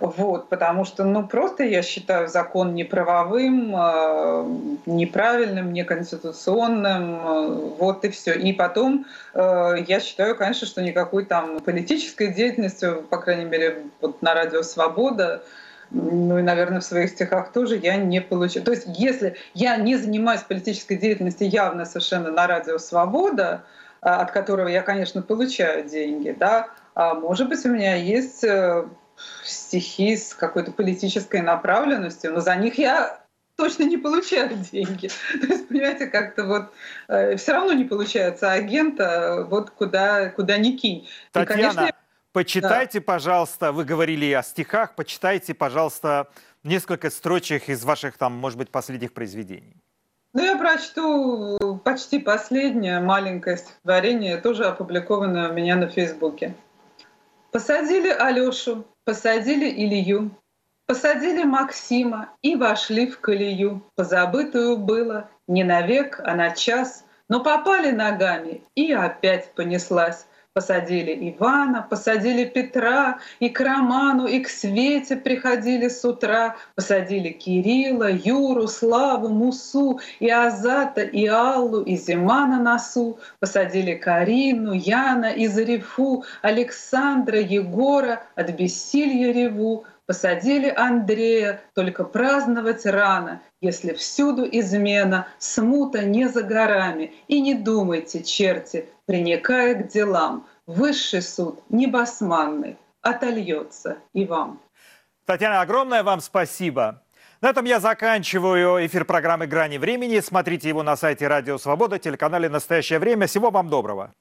Вот, потому что, ну, просто я считаю закон неправовым, э, неправильным, неконституционным, вот и все. И потом я считаю, конечно, что никакой там политической деятельности, по крайней мере, вот на радио «Свобода», ну и, наверное, в своих стихах тоже я не получаю. То есть если я не занимаюсь политической деятельностью явно совершенно на радио «Свобода», а, от которого я, конечно, получаю деньги, да, а может быть, у меня есть э, стихи с какой-то политической направленностью, но за них я точно не получаю деньги. То есть, понимаете, как-то вот э, все равно не получается агента, вот куда, куда ни кинь. Татьяна, и, конечно, Почитайте, да. пожалуйста, вы говорили о стихах, почитайте, пожалуйста, несколько строчек из ваших, там, может быть, последних произведений. Ну, я прочту почти последнее маленькое стихотворение, тоже опубликованное у меня на Фейсбуке. Посадили Алёшу, посадили Илью, посадили Максима и вошли в колею. Позабытую было не на век, а на час, но попали ногами и опять понеслась. Посадили Ивана, посадили Петра, и к Роману, и к Свете приходили с утра. Посадили Кирилла, Юру, Славу, Мусу, и Азата, и Аллу, и Зима на носу. Посадили Карину, Яна и Зарифу, Александра, Егора, от бессилья реву. Посадили Андрея, только праздновать рано, если всюду измена, смута не за горами. И не думайте, черти, приникая к делам, высший суд небосманный отольется и вам. Татьяна, огромное вам спасибо. На этом я заканчиваю эфир программы «Грани времени». Смотрите его на сайте Радио Свобода, телеканале «Настоящее время». Всего вам доброго.